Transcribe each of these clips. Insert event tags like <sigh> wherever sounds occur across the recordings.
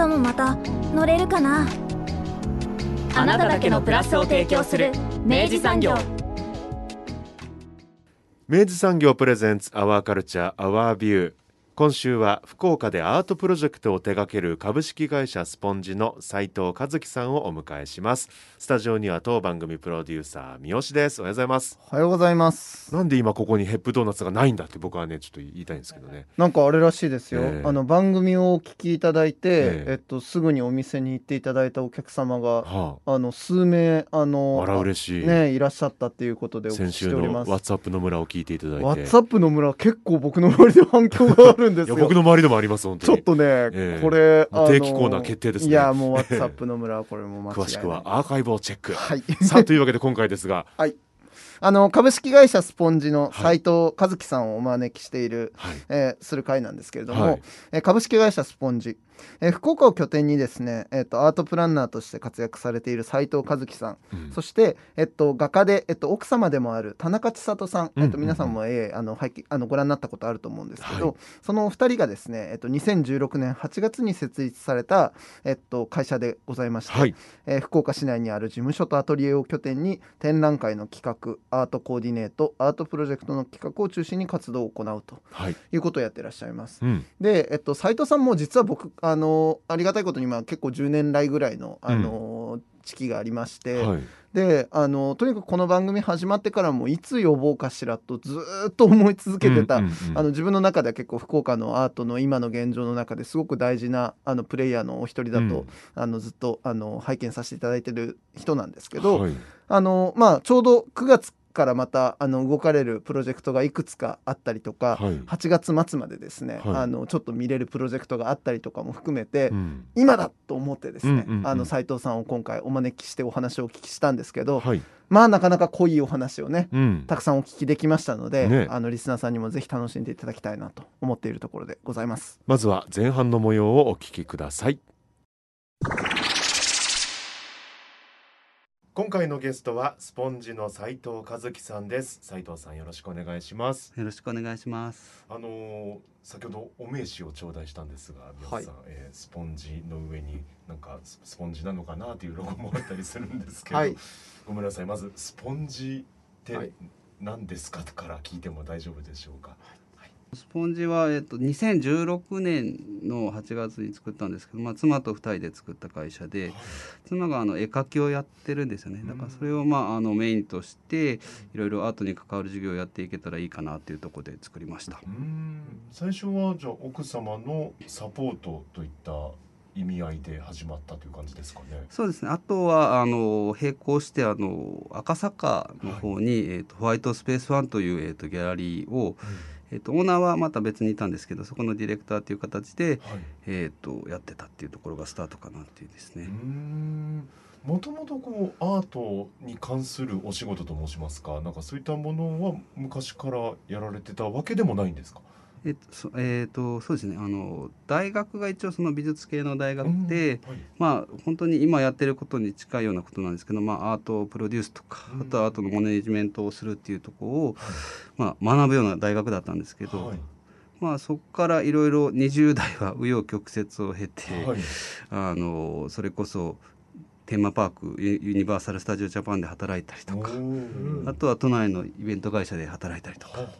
明日もまた乗れるかな？あなただけのプラスを提供する明治産業。明治産業プレゼンツアワーカルチャーアワービュー今週は福岡でアートプロジェクトを手掛ける株式会社スポンジの斉藤和樹さんをお迎えします。スタジオには当番組プロデューサー三好です。おはようございます。おはようございますなんで今ここにヘップドーナツがないんだって僕はねちょっと言いたいんですけどね。なんかあれらしいですよ、ええあの番組をお聞きいただいて、ええ。えっとすぐにお店に行っていただいたお客様がはあ。の数名あのああら嬉しい、ねいらっしゃったっていうことで先週のワッツアップの村を聞いていただいて。ワッツアップの村結構僕の周りで反響があるんですよ。僕の周りでもあります本当に。ちょっとね、ええ。これ定期コーナー決定ですね。いやもうワッツアップの村はこれも間違い。<laughs> 詳しくはアーカイブをチェック、はい。<laughs> さあというわけで今回ですが。<laughs> はい。あの株式会社スポンジの斉藤和樹さんをお招きしている、はい。えーする会なんですけれども、はい。えー株式会社スポンジ、えー福岡を拠点にですね、えー、とアートプランナーとして活躍されている斉藤和樹さん、うん。そして、えっと、画家で、えっと、奥様でもある田中千里さん。えっと、皆さんも、えーあの拝見あのご覧になったことあると思うんですけど、はい。そのお二人がですね、えっと、2016年8月に設立された、えっと、会社でございまして、はい。えー福岡市内にある事務所とアトリエを拠点に展覧会の企画アートコーディネートアートプロジェクトの企画を中心に活動を行うとはい。いうことをやってらっしゃいます。うん。で、えっと、斉藤さんも実は僕あのありがたいことに今結構10年来ぐらいのあの、時期がありまして、はい。であのとにかくこの番組始まってからもいつ呼ぼうかしらとずーっと思い続けてた、うんうんうんあの自分の中では結構福岡のアートの今の現状の中ですごく大事なあのプレイヤーのお一人だと、うん。あのずっとあの拝見させていただいてる人なんですけど、はい。あのまあ、ちょうど9月からまたあの動かれるプロジェクトがいくつかあったりとか、はい。8月末までですね、はい。あのちょっと見れるプロジェクトがあったりとかも含めて、うん。今だと思ってですね、うんうんうんあの斉藤さんを今回お招きしてお話をお聞きしたんですけど、はい。まあなかなか濃いお話をねうん。たくさんお聞きできましたので、ね。あのリスナーさんにもぜひ楽しんでいただきたいなと思っているところでございます。まずは前半の模様をお聞きください今回のゲストはスポンジの斉藤和樹さんです。斉藤さんよろしくお願いします。よろしくお願いします。あのー先ほどお名刺を頂戴したんですが皆さん、えースポンジの上になんかススポンジなのかなというロゴもあったりするんですけど、はい。ごめんなさい。まずスポンジってはい。何ですかから聞いても大丈夫でしょうか、スポンジは、えっと、2016年の8月に作ったんですけど、まあ、妻と2人で作った会社で妻があの絵描きをやってるんですよね。だからそれを、まあ、あのメインとしていろいろアートに関わる授業をやっていけたらいいかなっていうところで作りました。うーん。最初はじゃあ奥様のサポートといった意味合いで始まったという感じですかね。そうですね。あとはあの並行してあの赤坂の方に、えっとホワイトスペースワンという、えっとギャラリーを、えっとオーナーはまた別にいたんですけどそこのディレクターという形で、はい。えっとやってたっていうところがスタートかなっていうですね。もともとこうアートに関するお仕事と申しますか、なんかそういったものは昔からやられてたわけでもないんですか？えっとそえっとそうですね。あの大学が一応その美術系の大学うん。で、はいまあ本当に今やってることに近いようなことなんですけど、まあ、アートプロデュースとか、うん。あとはアートのマネジメントをするっていうところを、まあ、学ぶような大学だったんですけど、はい。まあ、そこからいろいろ20代は紆余曲折を経て、はい。あのそれこそテーマパークユユニバーサル・スタジオ・ジャパンで働いたりとかあとは都内のイベント会社で働いたりとか。はは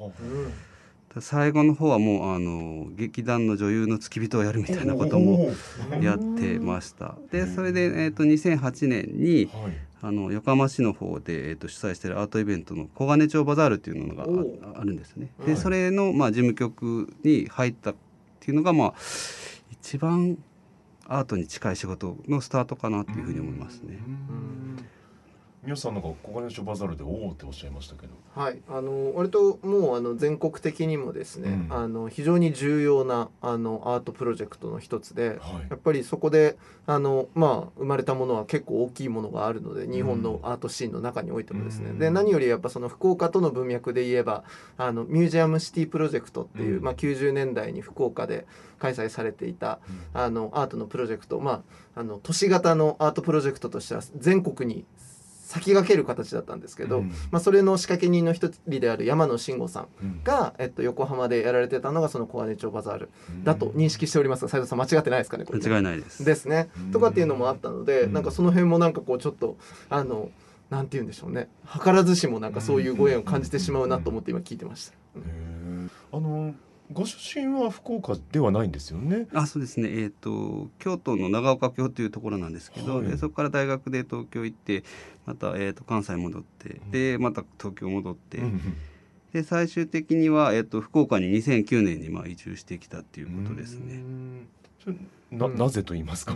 最後の方はもうあの劇団の女優の付き人をやるみたいなこともやってました。でそれで、えー、と2008年にはい。あの横浜市の方で、えー、と主催しているアートイベントの小金町バザールっていうのがああるんですね。ではいそれの、まあ、事務局に入ったっていうのが、まあ、一番アートに近い仕事のスタートかなっていうふうに思いますね。うん皆さんなんか小金所バザールでおおっておっしゃいましたけど。はい、あの割ともうあの全国的にもですね、うん。あの非常に重要なあのアートプロジェクトの一つで、はい。やっぱりそこであの、まあ、生まれたものは結構大きいものがあるので日本のアートシーンの中においてもですね、うん。で何よりやっぱその福岡との文脈で言えばあのミュージアムシティプロジェクトっていう、うん。まあ、90年代に福岡で開催されていたあのアートのプロジェクト、まあ、あの都市型のアートプロジェクトとしては全国に先駆ける形だったんですけど、うん。まあ、それの仕掛け人の一人である山野慎吾さんうん。が、えっと、横浜でやられてたのがその小金町バザールだと認識しておりますが斉藤さん間違ってないですかねこれね。間違いないです。ですね。うん。とかっていうのもあったので、うん。なんかその辺もなんかこうちょっとあのなんて言うんでしょうね。図らずしもなんかそういうご縁を感じてしまうなと思って今聞いてました。あのご出身は福岡ではないんですよね。あそうですね、えー、と京都の長岡京というところなんですけど、はい。でそこから大学で東京行ってまた、えー、と関西戻ってでまた東京戻って、うんで最終的には、えー、と福岡に2009年にまあ移住してきたっていうことですね。なうん。なぜと言いますか、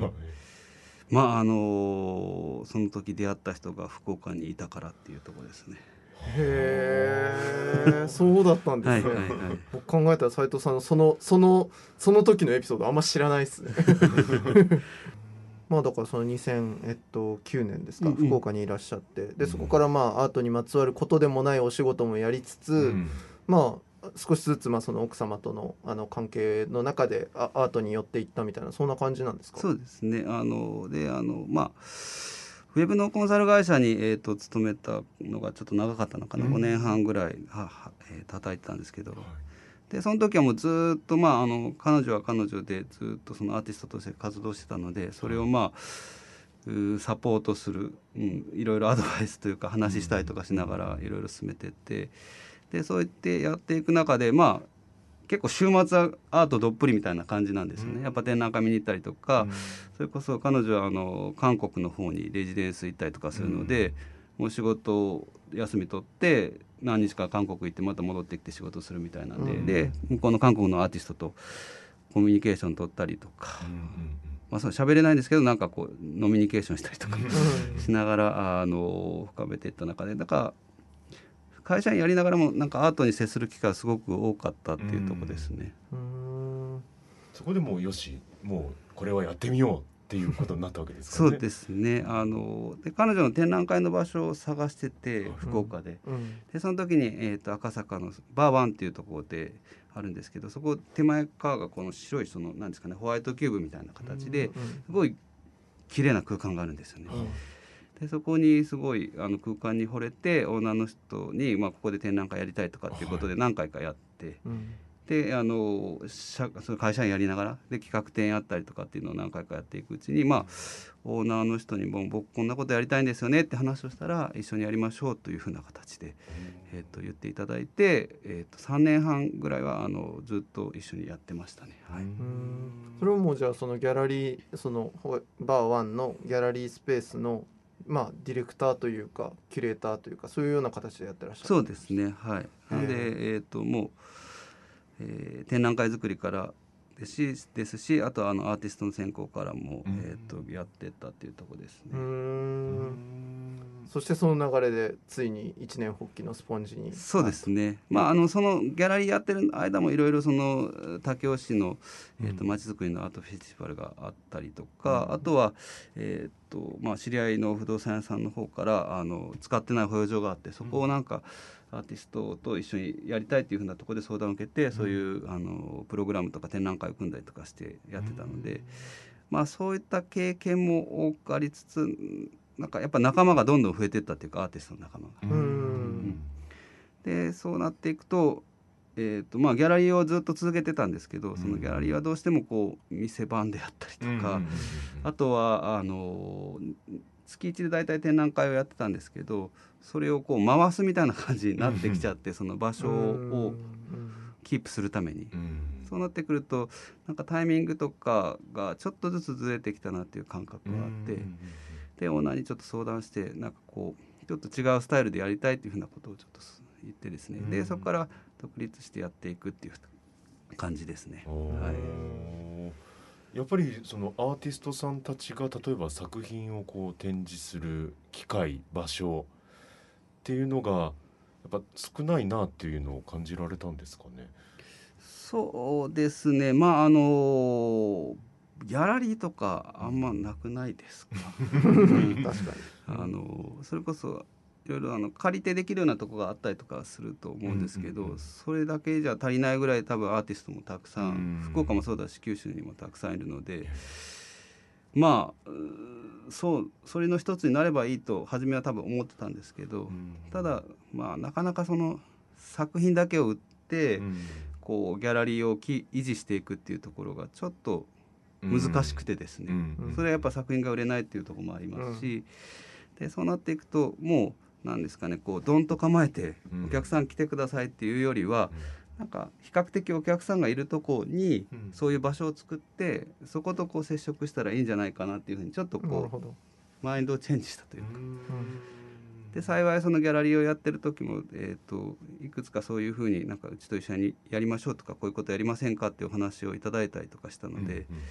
まああのーその時出会った人が福岡にいたからっていうところですね。へえそうだったんですね。はいはいはい。僕考えたら斉藤さんのそのそのその時のエピソードあんま知らないですね。<laughs> まあだからその2009年ですか、うんうん福岡にいらっしゃってでそこからまあアートにまつわることでもないお仕事もやりつつ、うんまあ少しずつまあその奥様とのあの関係の中であアートに寄っていったみたいなそんな感じなんですか？そうですね。あのであのまあウェブのコンサル会社にえっ、と勤めたのがちょっと長かったのかな、うん。5年半ぐらいはは、えー叩いてたんですけど、でその時はもうずーっとまああの彼女は彼女でずーっとそのアーティストとして活動してたのでそれをまあサポートする、うん、いろいろアドバイスというか話したりとかしながらいろいろ進めてって。でそうやってやっていく中でまあ結構週末はアートどっぷりみたいな感じなんですよね、うん。やっぱ展覧会見に行ったりとか、それこそ彼女はあの韓国の方にレジデンス行ったりとかするので、もう仕事を休み取って何日か韓国行ってまた戻ってきて仕事するみたいなんで、うん。で向こうの韓国のアーティストとコミュニケーション取ったりとか、うんうんまあ、そう喋れないん。ですけどなんかこうノミニケーションしたりとかうんしながらあの深めていった中でだから会社員やりながらもなんかアートに接する機会がすごく多かったっていうところですね。そこでもうよしもうこれはやってみようっていうことになったわけですかね。そうですね。あので彼女の展覧会の場所を探してて福岡で,、うん。でその時に、えー、と赤坂のバーワンっていうところであるんですけどそこ手前側がこの白いそのなんですかねホワイトキューブみたいな形で、うん。すごい綺麗な空間があるんですよね。うんでそこにすごいあの空間に惚れてオーナーの人に、まあ、ここで展覧会やりたいとかっていうことで何回かやって、うん。であの社その会社員やりながらで企画展やったりとかっていうのを何回かやっていくうちにまあオーナーの人にも「僕こんなことやりたいんですよね」って話をしたら一緒にやりましょうというふうな形で、えー、と言っていただいて、えー、と3年半ぐらいはあのずっと一緒にやってましたね。はい。うんうん。それはもうじゃあそのギャラリーそのほバーワンのギャラリースペースのまあディレクターというかキュレーターというかそういうような形でやってらっしゃるそうですね。はい。でえっ、ともう、えー展覧会作りからですしですしあとはあのアーティストの選考からも、うん。えー、とやってったっていうところですね、そしてその流れでついに一年発起のスポンジにそうですね。まああのそのギャラリーやってる間もいろいろその武雄市のえー、とうん。街づくりのアートフェスティバルがあったりとか、あとは、えーとまあ、知り合いの不動産屋さんの方からあの使ってない保養所があってそこをなんか、アーティストと一緒にやりたいっていうふうなところで相談を受けて、そういうあのプログラムとか展覧会を組んだりとかしてやってたので、まあ、そういった経験も多くありつつなんかやっぱ仲間がどんどん増えていったっていうかアーティストの仲間が。うん。でそうなっていくと,、えーとまあ、ギャラリーをずっと続けてたんですけどそのギャラリーはどうしてもこう店番であったりとか、あとはあの月1で大体展覧会をやってたんですけどそれをこう回すみたいな感じになってきちゃって、その場所をキープするために。うん。そうなってくるとなんかタイミングとかがちょっとずつずれてきたなっていう感覚があって、でオーナーにちょっと相談してなんかこうちょっと違うスタイルでやりたいっていうふうなことをちょっと言ってですね、うん。でそこから独立してやっていくっていう感じですね。はいやっぱりそのアーティストさんたちが例えば作品をこう展示する機会場所っていうのがやっぱ少ないなっていうのを感じられたんですかね？そうですね。まああのギャラリーとかあんまなくないですか？確かあのそれこそいろいろあの借りてできるようなとこがあったりとかすると思うんですけど、それだけじゃ足りないぐらい多分アーティストもたくさん、うん。福岡もそうだし九州にもたくさんいるのでまあそうそれの一つになればいいと初めは多分思ってたんですけど、うん。ただまあなかなかその作品だけを売って、うん。こうギャラリーをき維持していくっていうところがちょっと難しくてですね、うん。それはやっぱ作品が売れないっていうところもありますし、でそうなっていくともう何ですかね。こうどんと構えてうん。お客さん来てくださいっていうよりは、なんか比較的お客さんがいるとこにうん。そういう場所を作ってそことこう接触したらいいんじゃないかなっていうふうにちょっとこうマインドをチェンジしたというか。うん。で幸いそのギャラリーをやってる時も、えー、といくつかそういうふうになんかうちと一緒にやりましょうとかこういうことやりませんかっていうお話をいただいたりとかしたので、うんうん。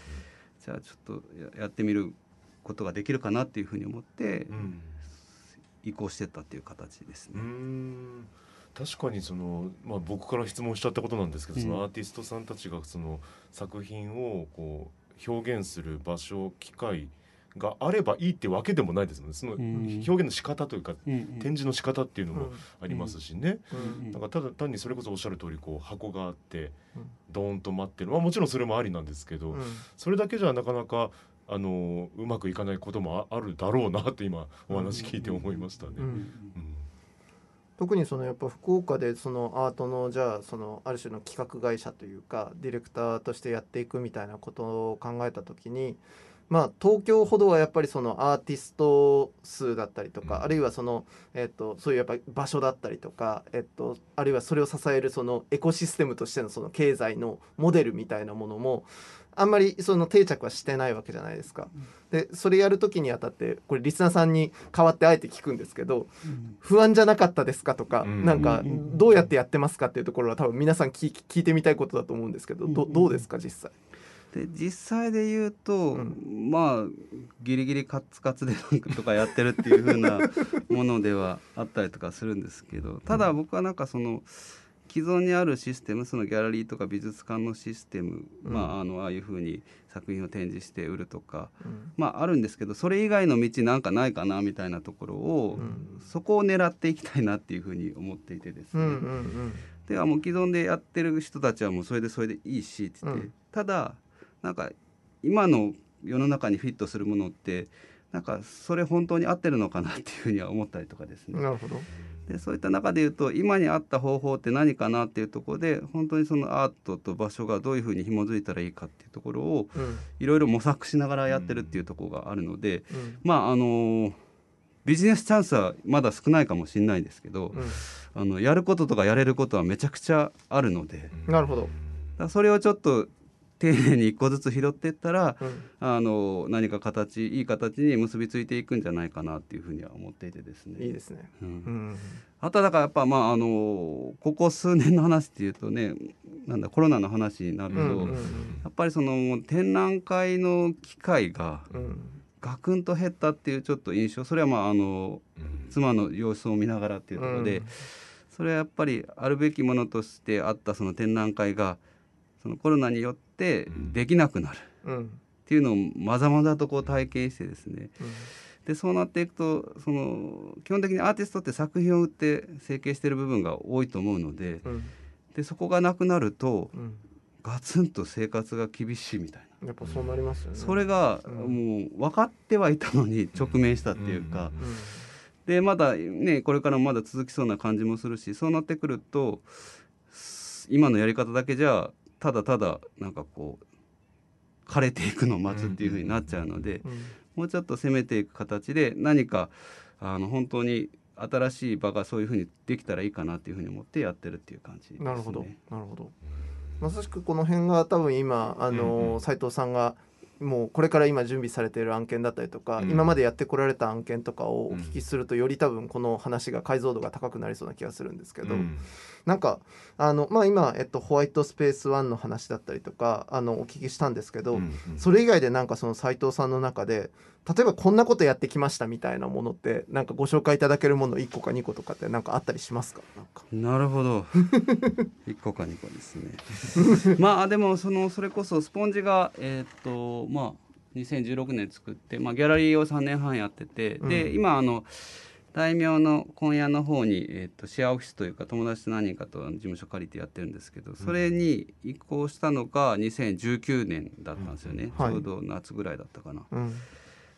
じゃあちょっとややってみることができるかなっていうふうに思ってうん移行してったっていう形ですうね。ん。確かにその、まあ、僕から質問しちゃったことなんですけど、うん。そのアーティストさんたちがその作品をこう表現する場所機会があればいいってわけでもないですもんね。そのうん。表現の仕方というか、展示の仕方っていうのもありますしね、うん。なんかただ単にそれこそおっしゃる通りこう箱があってうん。ドーンと待ってるまあもちろんそれもありなんですけど、うん。それだけじゃなかなかあのうまくいかないこともああるだろうなって今お話聞いて思いましたね。特にそのやっぱ福岡でそのアートのじゃあそのある種の企画会社というかディレクターとしてやっていくみたいなことを考えた時にまあ東京ほどはやっぱりそのアーティスト数だったりとか、うん。あるいはそのえっとそういうやっぱり場所だったりとかえっとあるいはそれを支えるそのエコシステムとしてのその経済のモデルみたいなものもあんまりその定着はしてないわけじゃないですか。でそれやる時にあたってこれリスナーさんに代わってあえて聞くんですけど不安じゃなかったですかとか、うん。なんかうん。どうやってやってますかっていうところは多分皆さん聞聞いてみたいことだと思うんですけど、どうん。どうですか実際？で実際で言うと、うん。まあギリギリカツカツでなんかとかやってるっていう風なものではあったりとかするんですけどただ僕はなんかその既存にあるシステムそのギャラリーとか美術館のシステム、うんまあ、あのああいう風に作品を展示して売るとか、うんまあ、あるんですけどそれ以外の道なんかないかなみたいなところを、うんそこを狙っていきたいなっていう風に思っていてですね。うんうんではもう既存でやってる人たちはもうそれでそれでいいしって言って、うんただなんか今の世の中にフィットするものってなんかそれ本当に合ってるのかなっていうふうには思ったりとかですうん、ね。なるほど。でそういった中で言うと今に合った方法って何かなっていうところで本当にそのアートと場所がどういうふうに紐づいたらいいかっていうところをうんいろいろ模索しながらやってるっていうところがあるので、うんまああのビジネスチャンスはまだ少ないかもしれないですけど、うあのやることとかやれることはめちゃくちゃあるので。ん、なるほど。だそれをちょっと丁寧に一個ずつ拾っていったらうん。あの何か形いい形に結びついていくんじゃないかなっていうふうには思っていてですね。いいですね。うん。うん。あとはだからやっぱまああのここ数年の話っていうとねなんだコロナの話になると、うんうんやっぱりその展覧会の機会がうん。ガクンと減ったっていうちょっと印象それはまああの妻の様子を見ながらっていうところで、うん。それはやっぱりあるべきものとしてあったその展覧会がそのコロナによってできなくなる。うん。っていうのをまざまざとこう体験してですね。でそうなっていくとその基本的にアーティストって作品を売って成形してる部分が多いと思うのでうん。でそこがなくなるとうん。ガツンと生活が厳しいみたいな。やっぱそうなりますよね。それがうん。もう分かってはいたのに直面したっていうか、うんでまだねこれからもまだ続きそうな感じもするしそうなってくるとす今のやり方だけじゃただただなんかこう枯れていくのを待つっていう風になっちゃうので、うんもうちょっと攻めていく形で何かあの本当に新しい場がそういう風にできたらいいかなっていう風に思ってやってるっていう感じですね。なるほど、なるほど。まさしくこの辺が多分今あうんうのん斉藤さんがもうこれから今準備されている案件だったりとか、うん。今までやってこられた案件とかをお聞きすると、より多分この話が解像度が高くなりそうな気がするんですけど、うん。なんかあの、まあ、今、えっと、ホワイトスペース1の話だったりとかあのお聞きしたんですけど、うんそれ以外でなんかその斉藤さんの中で例えばこんなことやってきましたみたいなものってなんかご紹介いただけるもの1個か2個とかってなんかあったりしますか？なるほど。<laughs> 1個か2個ですね。まあでもそのそれこそスポンジがえっ、とまあ2016年作って、まあ、ギャラリーを3年半やってて、でうん。今あの大名の今夜の方に、えー、とシェアオフィスというか友達と何人かと事務所借りてやってるんですけどそれに移行したのが2019年だったんですよね、はい。ちょうど夏ぐらいだったかな。うん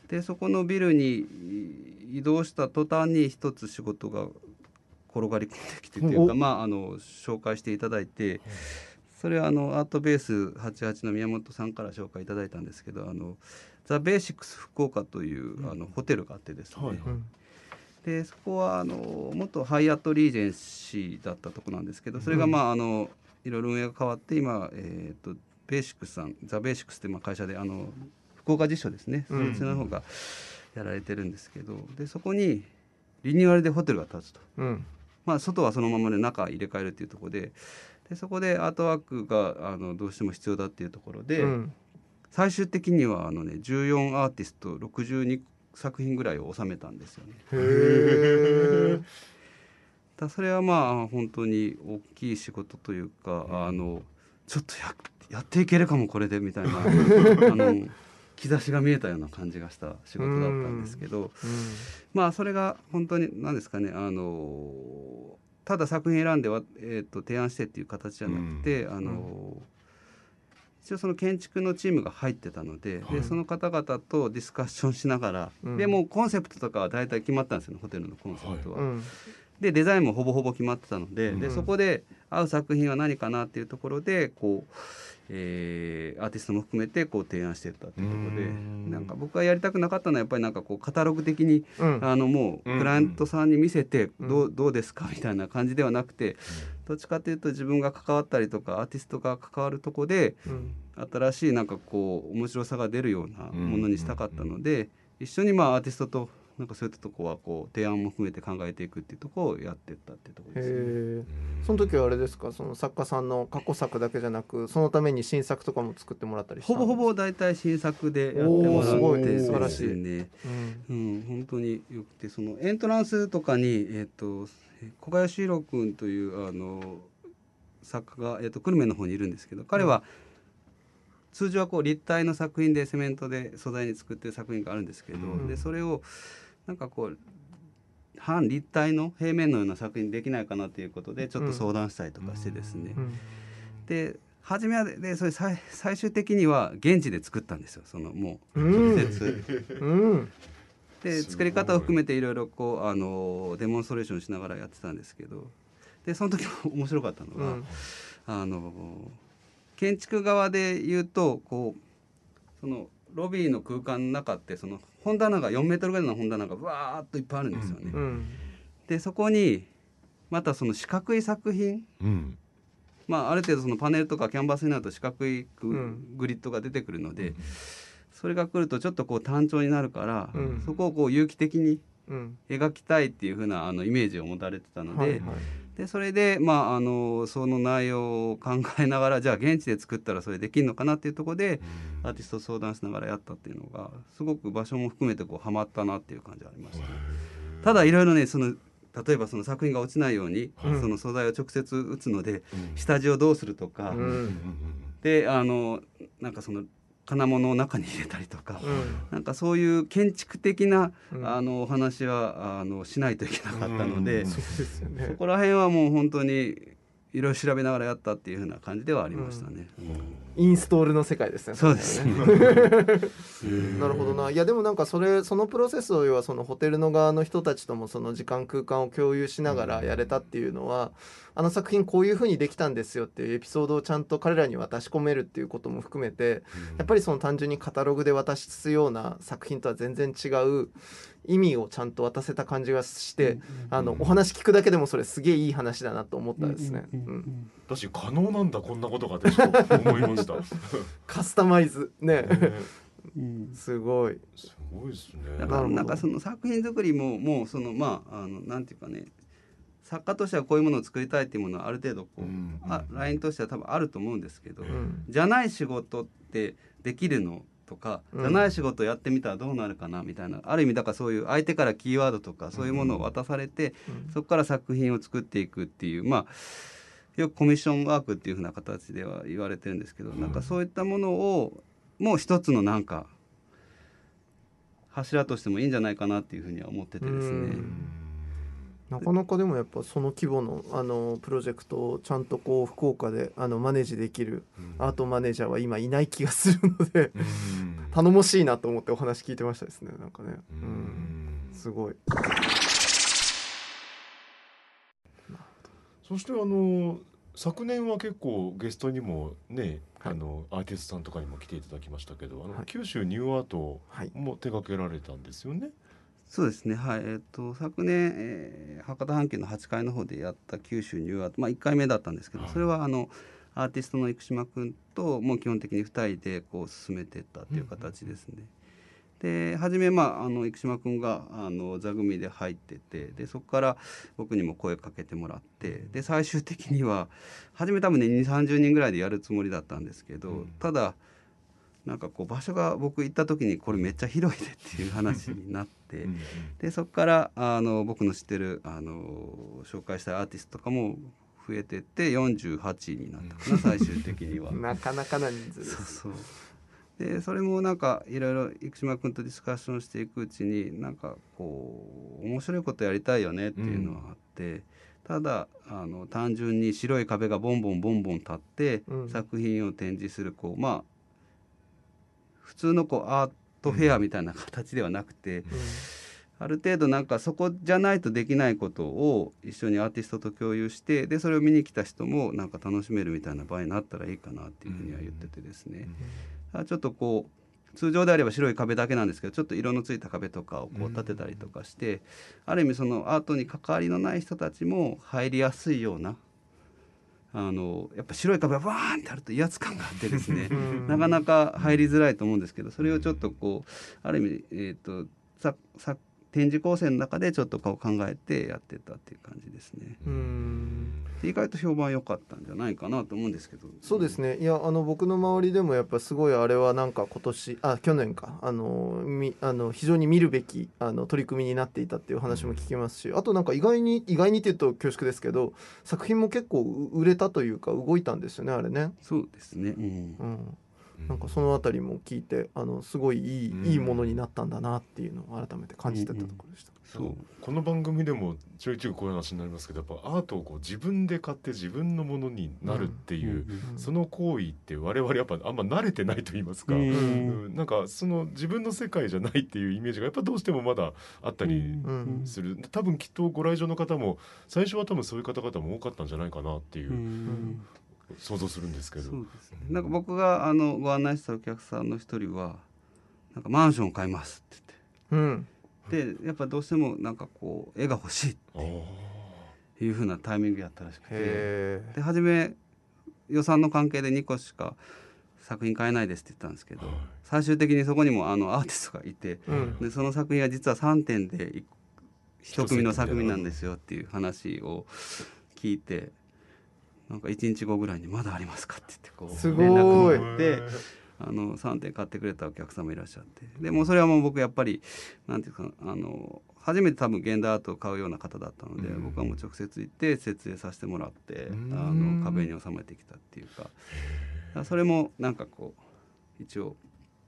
でそこのビルに移動した途端に一つ仕事が転がり込んできてというかお。まああの紹介していただいてそれはあのアートベース88の宮本さんから紹介いただいたんですけどあのザ・ベーシックス福岡という、あのホテルがあってですね、はいうんでそこはあの元ハイアットリージェンシーだったとこなんですけどそれがまああのいろいろ運営が変わって今、えー、とベーシックスさんザ・ベーシックスってまあ会社であの福岡実証ですね、うん。そっちの方がやられてるんですけどでそこにリニューアルでホテルが建つと、うん。まあ、外はそのままで中入れ替えるっていうところででそこでアートワークがあのどうしても必要だっていうところで、うん。最終的にはあの、ね、14アーティスト62作品ぐらいを収めたんですよね。だそれはまあ本当に大きい仕事というか、あのちょっとややっていけるかもこれでみたいなあの兆しが見えたような感じがした仕事だったんですけど、まあそれが本当に何ですかねあのただ作品選んでは、えー、と提案してっていう形じゃなくて、あの一応その建築のチームが入ってたので,、はい。でその方々とディスカッションしながら、うん。でもうコンセプトとかは大体決まったんですよねホテルのコンセプトは。うん。でデザインもほぼほぼ決まってたので,、うん。でそこで合う作品は何かなっていうところでこう、えーアーティストも含めてこう提案していったっていうところでうん。なんか僕がやりたくなかったのはやっぱりなんかこうカタログ的にうん。あのもううん。クライアントさんに見せてうん。どうどうですかみたいな感じではなくてどっちかというと自分が関わったりとかアーティストが関わるとこでうん。新しいなんかこう面白さが出るようなものにしたかったので一緒にまあアーティストとなんかそういったとこはこう提案も含めて考えていくっていうところをやってったっていうとこですね。えその時はあれですか？その作家さんの過去作だけじゃなくそのために新作とかも作ってもらったりしたほぼほぼ大体新作でやってもらおーすごいって素晴らしい。ね。うん。うん、本当によくてそのエントランスとかに、えっとえ小林宏君というあの作家が、えっと久留米の方にいるんですけど彼は、通常はこう立体の作品でセメントで素材に作ってる作品があるんですけど、うん。でそれをなんかこう半立体の平面のような作品できないかなということでちょっと相談したりとかしてですね、うん。で初めはででそれ最最終的には現地で作ったんですよ。そのもううん。直接。うん。で作り方を含めていろいろこうあのデモンストレーションしながらやってたんですけど。でその時も <laughs> 面白かったのが、うん。あの建築側で言うとこうそのロビーの空間の中ってその本棚が4メートルぐらいの本棚がわーっといっぱいあるんですよね。うん。でそこにまたその四角い作品。うん。まあ、ある程度そのパネルとかキャンバスになると四角いグ,、うん。グリッドが出てくるので、それが来るとちょっとこう単調になるから、うん。そこをこう有機的にうん。描きたいっていう風なあのイメージを持たれてたので,、はいはいでそれで、まあ、あのその内容を考えながらじゃあ現地で作ったらそれできるのかなっていうところで、アーティストと相談しながらやったっていうのがすごく場所も含めてこうハマったなっていう感じがありました。ただいろいろねその例えばその作品が落ちないように、うん。その素材を直接打つのでうん。下地をどうするとか、うん。であのなんかその金物を中に入れたりとか、うん。なんかそういう建築的な、うん。あのお話はあのしないといけなかったので、うん。そね。そこら辺はもう本当にいろいろ調べながらやったっていう風な感じではありましたね。インストールの世界ですねそうですね。<laughs> なるほどないやでもなんかそれそのプロセスを要はそのホテルの側の人たちともその時間空間を共有しながらやれたっていうのは、あの作品こういう風にできたんですよっていうエピソードをちゃんと彼らに渡し込めるっていうことも含めてやっぱりその単純にカタログで渡すような作品とは全然違う意味をちゃんと渡せた感じがして、あのお話聞くだけでもそれすげえいい話だなと思ったですね。うんだし可能なんだこんなことがって思いました。<laughs> カスタマイズね。うん。すごい。すごいですね。だからなんかその作品作りももうそのまああのなんていうかね。作家としてはこういうものを作りたいっていうものはある程度こう、うん。あラインとしては多分あると思うんですけど、うん。じゃない仕事ってできるのとか、うん。じゃない仕事やってみたらどうなるかなみたいな。ある意味だからそういう相手からキーワードとかそういうものを渡されて、うん。そこから作品を作っていくっていうまあよくコミッションワークっていうふうな形では言われてるんですけど、なんかそういったものをもう一つのなんか柱としてもいいんじゃないかなっていうふうには思っててですね。うん。なかなかでもやっぱその規模のあのプロジェクトをちゃんとこう福岡であのマネージできるアートマネージャーは今いない気がするのでうん頼もしいなと思ってお話聞いてましたですねなんかね、ううん、ん。すごい。そしてあの昨年は結構ゲストにもね、はい。あのアーティストさんとかにも来ていただきましたけどあの、はい。九州ニューアートはい。も手掛けられたんですよね？そうですねはい。えっ、と昨年、えー博多阪急の8階の方でやった九州ニューアートまあ1回目だったんですけど、はい。それはあのアーティストの生島君ともう基本的に2人でこう進めていったっていう形ですね。で初めまああの生島君があの座組で入っててでそこから僕にも声かけてもらってで最終的には初め多分ね2 3 0人ぐらいでやるつもりだったんですけど、うんただなんかこう場所が僕行った時にこれめっちゃ広いでっていう話になって。うんでそこからあの僕の知ってるあの紹介したいアーティストとかも増えてって48になったかな <laughs> 最終的には。なかなかな人数でそうすそう。でそれもなんかいろいろ生島君とディスカッションしていくうちになんかこう面白いことやりたいよねっていうのはあって、ただあの単純に白い壁がボンボンボンボン立って、うん。作品を展示するこうまあ普通のこうアートフェアみたいな形ではなくて、ある程度なんかそこじゃないとできないことを一緒にアーティストと共有してでそれを見に来た人もなんか楽しめるみたいな場合になったらいいかなっていうふうには言っててですね、あちょっとこう通常であれば白い壁だけなんですけどちょっと色のついた壁とかをこう立てたりとかして、ある意味そのアートに関わりのない人たちも入りやすいようなあのやっぱ白い壁がバーンってあると威圧感があってですね。うん。なかなか入りづらいと思うんですけどそれをちょっとこうある意味、えー、とささ展示構成の中でちょっとこう考えてやってたっていう感じですね。うん意外と評判良かったんじゃないかなと思うんですけど。そうですねいやあの僕の周りでもやっぱすごいあれはなんか今年あ去年かあのみあの非常に見るべきあの取り組みになっていたっていう話も聞きますしあとなんか意外に意外にって言うと恐縮ですけど作品も結構う売れたというか動いたんですよねあれね。そうですね。うんうんなんかそのあたりも聞いてあのすごいいい,、うん。いいものになったんだなっていうのを改めて感じてたところでした。そう。この番組でもちょいちょいこういう話になりますけどやっぱアートをこう自分で買って自分のものになるっていう、うんその行為って我々やっぱあんま慣れてないと言いますか、うん。うん。なんかその自分の世界じゃないっていうイメージがやっぱどうしてもまだあったりうん。する、多分きっとご来場の方も最初は多分そういう方々も多かったんじゃないかなっていう、うん想像するんですけど。そうですね。なんか僕があのご案内したお客さんの一人はなんかマンションを買いますってうん言って。でやっぱどうしてもなんかこう絵が欲しいっていう風なタイミングやったらしくて。へで初め予算の関係で2個しか作品買えないですって言ったんですけどはい。最終的にそこにもあのアーティストがいてえ、うん。でその作品は実は3点で一一組の作品なんですよっていう話を聞いてなんか1日後ぐらいに「まだありますか?」って言ってこう連絡があってあの3点買ってくれたお客さんもいらっしゃって。でもうそれはもう僕やっぱりなんていうかあの初めて多分現代アートを買うような方だったので、うん。僕はもう直接行って設営させてもらって、うん。あの壁に収めてきたっていうか。それもなんかこう一応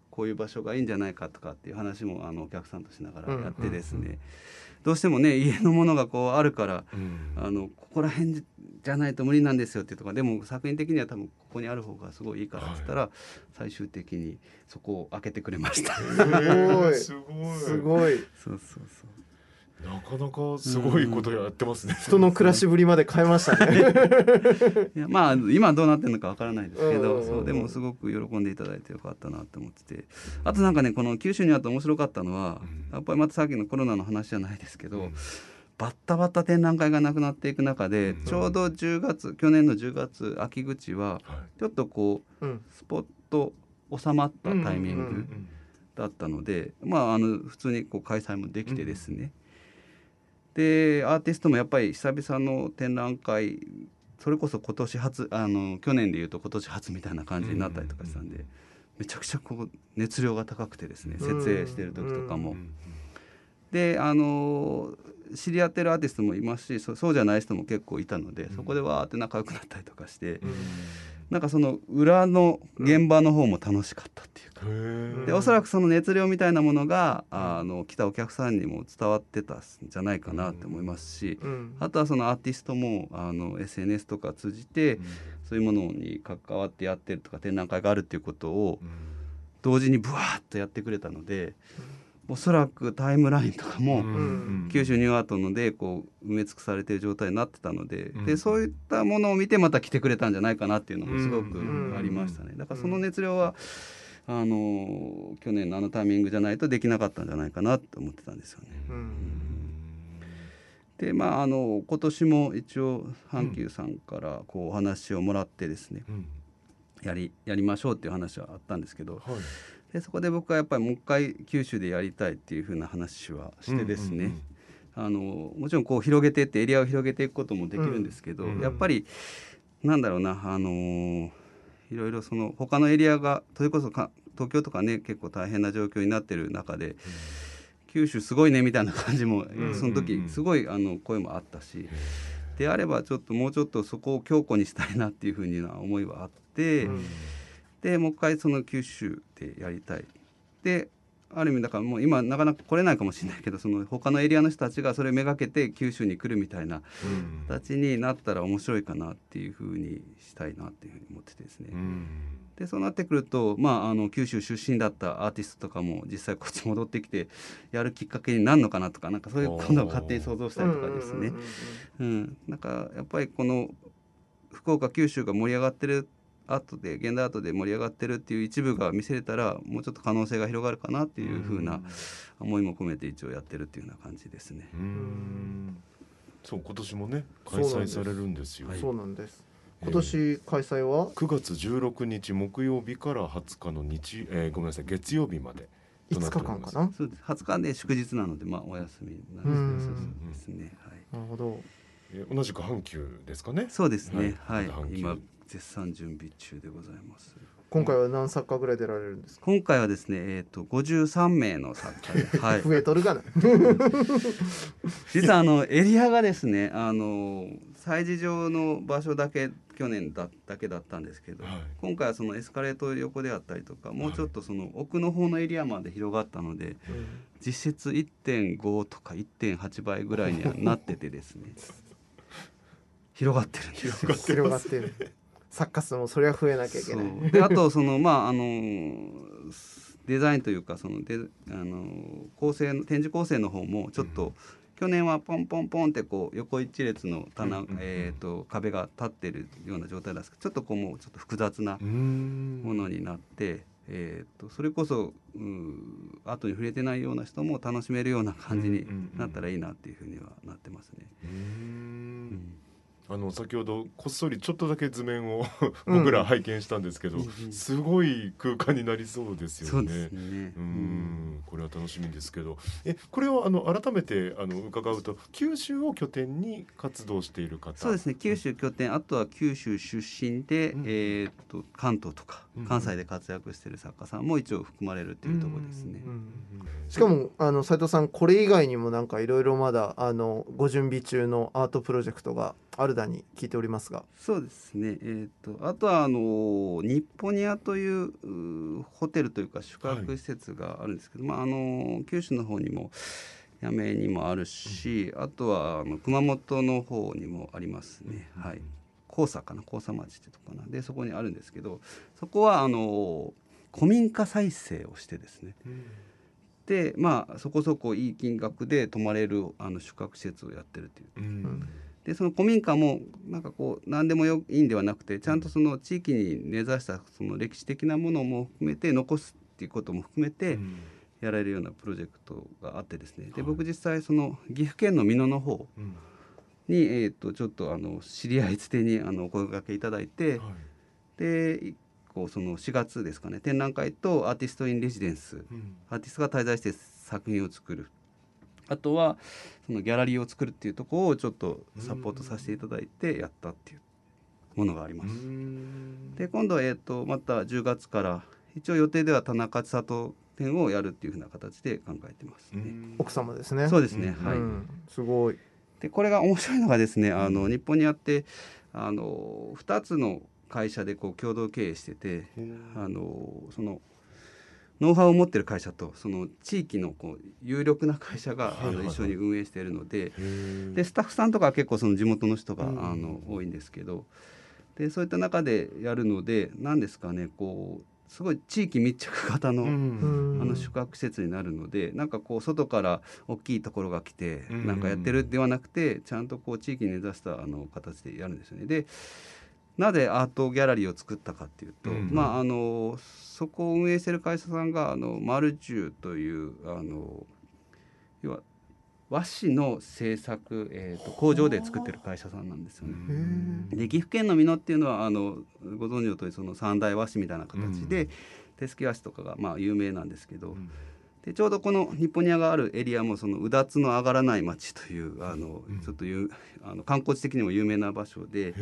こういう場所がいいんじゃないかとかっていう話もあのお客さんとしながらやってですね、どうしてもね家のものがこうあるからうん。あのここら辺じじゃないと無理なんですよっていうとかでも作品的には多分ここにある方がすごいいいからって言ったら、最終的にそこを開けてくれました。すごい。<laughs> すごい。すごい。そうそうそうなかなかすごいことやってますね。人の暮らしぶりまで変えましたね。<laughs> いやまあ今はどうなってるのかわからないですけうんうんうんうん。どそうでもすごく喜んでいただいてよかったなって思ってて。あとなんかねこの九州にあって面白かったのは、うん。やっぱりまたさっきのコロナの話じゃないですけど、うん。バッタバッタ展覧会がなくなっていく中で、うん。ちょうど10月去年の10月秋口ははい。ちょっとこううん。スポッと収まったタイミング、うんうん。だったので、まあ、あの普通にこう開催もできてですね、でアーティストもやっぱり久々の展覧会それこそ今年初あの去年でいうと今年初みたいな感じになったりとかしたんで、めちゃくちゃこう熱量が高くてですね設営してる時とかも。であの知り合ってるアーティストもいますしそそうじゃない人も結構いたので、そこでわーって仲良くなったりとかして、なんかその裏の現場の方も楽しかったっていうか、でおそらくその熱量みたいなものがあの来たお客さんにも伝わってたんじゃないかなって思いますし、うん。あとはそのアーティストもあの SNS とか通じて、そういうものに関わってやってるとか展覧会があるっていうことを同時にブワーッとやってくれたので、おそらくタイムラインとかも、ん。九州ニューアートのでこう埋め尽くされている状態になってたので,、うん。でそういったものを見てまた来てくれたんじゃないかなっていうのもすごくうん。ありましたね。だからその熱量はあの去年のあのタイミングじゃないとできなかったんじゃないかなと思ってたんですよね。うん。でまああの今年も一応阪急さんからこうお話をもらってですね、やりやりましょうっていう話はあったんですけどでそこで僕はやっぱりもう一回九州でやりたいっていうふうな話はしてですね、あのもちろんこう広げていってエリアを広げていくこともできるんですけど、うんやっぱりなんだろうなあのーいろいろその他のエリアがそれこそか東京とかね結構大変な状況になってる中で、九州すごいねみたいな感じも、んその時すごいあの声もあったし、であればちょっともうちょっとそこを強固にしたいなっていうふうな思いはあって、うんでもう一回その九州でやりたい。である意味だからもう今なかなか来れないかもしれないけどその他のエリアの人たちがそれめがけて九州に来るみたいな形になったら面白いかなっていうふうにしたいなっていうふうに思っててですね。でそうなってくると、まあ、あの九州出身だったアーティストとかも実際こっち戻ってきてやるきっかけになるのかなとかなんかそういうことを勝手に想像したりとかですね。うん、なんかやっぱりこの福岡九州が盛り上がってる後で現代アートで盛り上がってるっていう一部が見せれたらもうちょっと可能性が広がるかなっていうふうな思いも込めて一応やってるっていうような感じですね。そう今年もね開催されるんですよ。そうなんです。今年開催は？9月16日木曜日から20日の日、えー、ごめんなさい月曜日までとな5っております。日間かな？そうです。20日で祝日なのでまあお休みなんですけどうん。そうですね。はい。なるほど。えー同じく阪急ですかね？そうですね。ははい。い。阪急今絶賛準備中でございます。今回は何作家ぐらい出られるんですか？今回はですね、えっ、と53名の作家で、<laughs> はい。増えとるがな <laughs> 実はあのエリアがですね、あの催事場の場所だけ去年だだけだったんですけど、はい今回はそのエスカレート横であったりとか、もうちょっとその奥の方のエリアまで広がったので、実質1.5とか1.8倍ぐらいにはなっててですね。<laughs> 広がってるんですよ。広がってる作家数もそれは増えなきゃいけそない。う。であとそのまああのデザインというかそのデあの構成の展示構成の方もちょっと、去年はポンポンポンってこう横一列の棚、うんうんうん。えー、と壁が立ってるような状態なんですけどちょっとこうもうちょっと複雑なものになって、えー、とそれこそうん後に触れてないような人も楽しめるような感じにうんうんうんなったらいいなっていうふうにはなってますね。うーうんんあの先ほどこっそりちょっとだけ図面を <laughs> <laughs> 僕ら拝見したんですけど、うん。すごい空間になりそうですよね。そうん。これは楽しみですけど。えこれはあの改めてあの伺うと九州を拠点に活動している方。そうですね。九州拠点あとは九州出身で、うん。えー、と関東とか。うん関西で活躍している作家さんも一応含まれるっていうところですね。うんしかもあの斉藤さんこれ以外にもなんかいろいろまだあのご準備中のアートプロジェクトがあるだに聞いておりますが。そうですね、えー、とあとはあの日本ニアといううホテルというか宿泊施設があるんですけど、まあ、あの九州の方にも八女にもあるし、あとはあの熊本の方にもありますね。はい黄砂かな黄砂町ってとこかなでそこにあるんですけどそこはあの古民家再生をしてですね。でまあそこそこいい金額で泊まれるあの宿泊施設をやってるっていう。うん。でその古民家もなんかこう何でもよいいんではなくてちゃんとその地域に根ざしたその歴史的なものも含めて残すっていうことも含めてうん。やられるようなプロジェクトがあってですね。ではい。僕実際その岐阜県の美濃の方うんに、えー、とちょっとあの知り合いつてにあのお声掛けいただいてはいでこうその4月ですかね展覧会とアーティスト・イン・レジデンスアーティストが滞在して作品を作るあとはそのギャラリーを作るっていうところをちょっとサポートさせていただいてやったっていうものがあります。で今度、えーと、また10月から一応予定では田中千里展をやるっていうふうな形で考えてますね。奥様ですね。そうですね。はい。すごい。でこれが面白いのがですね、あの日本にあってあの2つの会社でこう共同経営してて、あのそのノウハウを持ってる会社とその地域のこう有力な会社があの一緒に運営しているのででスタッフさんとかは結構その地元の人があの多いんですけどでそういった中でやるので何ですかねこうすごい地域密着型の,、あの宿泊施設になるのでなんかこう外から大きいところが来てなんかやってるではなくてちゃんとこう地域に根ざしたあの形でやるんですよね。でなぜアートギャラリーを作ったかっていうと、うん、まああのそこを運営してる会社さんがあのマルチューというあの要は和紙の製作、えーと、工場で作ってる会社さんなんですよね。で岐阜県の美濃っていうのはあのご存知の通りその三大和紙みたいな形で、うん、手すき和紙とかがまあ有名なんですけど、うん、でちょうどこの日本にがあるエリアもそのうだつの上がらない町というあの、うん、ちょっというあの観光地的にも有名な場所で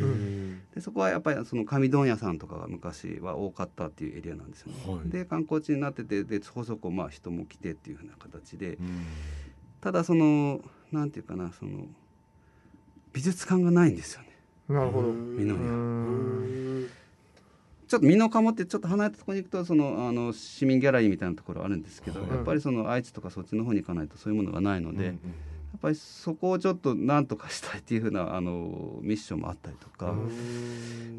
でそこはやっぱりその紙問屋さんとかが昔は多かったっていうエリアなんですよね。はい、で観光地になっててでそこそこまあ人も来てっていうふうな形で、うん、ただそのなんていうかなその美術館がないんですよね。なるほど。美濃にちょっと美濃加茂ってちょっと離れたところに行くとそのあの市民ギャラリーみたいなところあるんですけど、やっぱりその愛知とかそっちの方に行かないとそういうものがないので、やっぱりそこをちょっと何とかしたいっていうふうなあのミッションもあったりとか。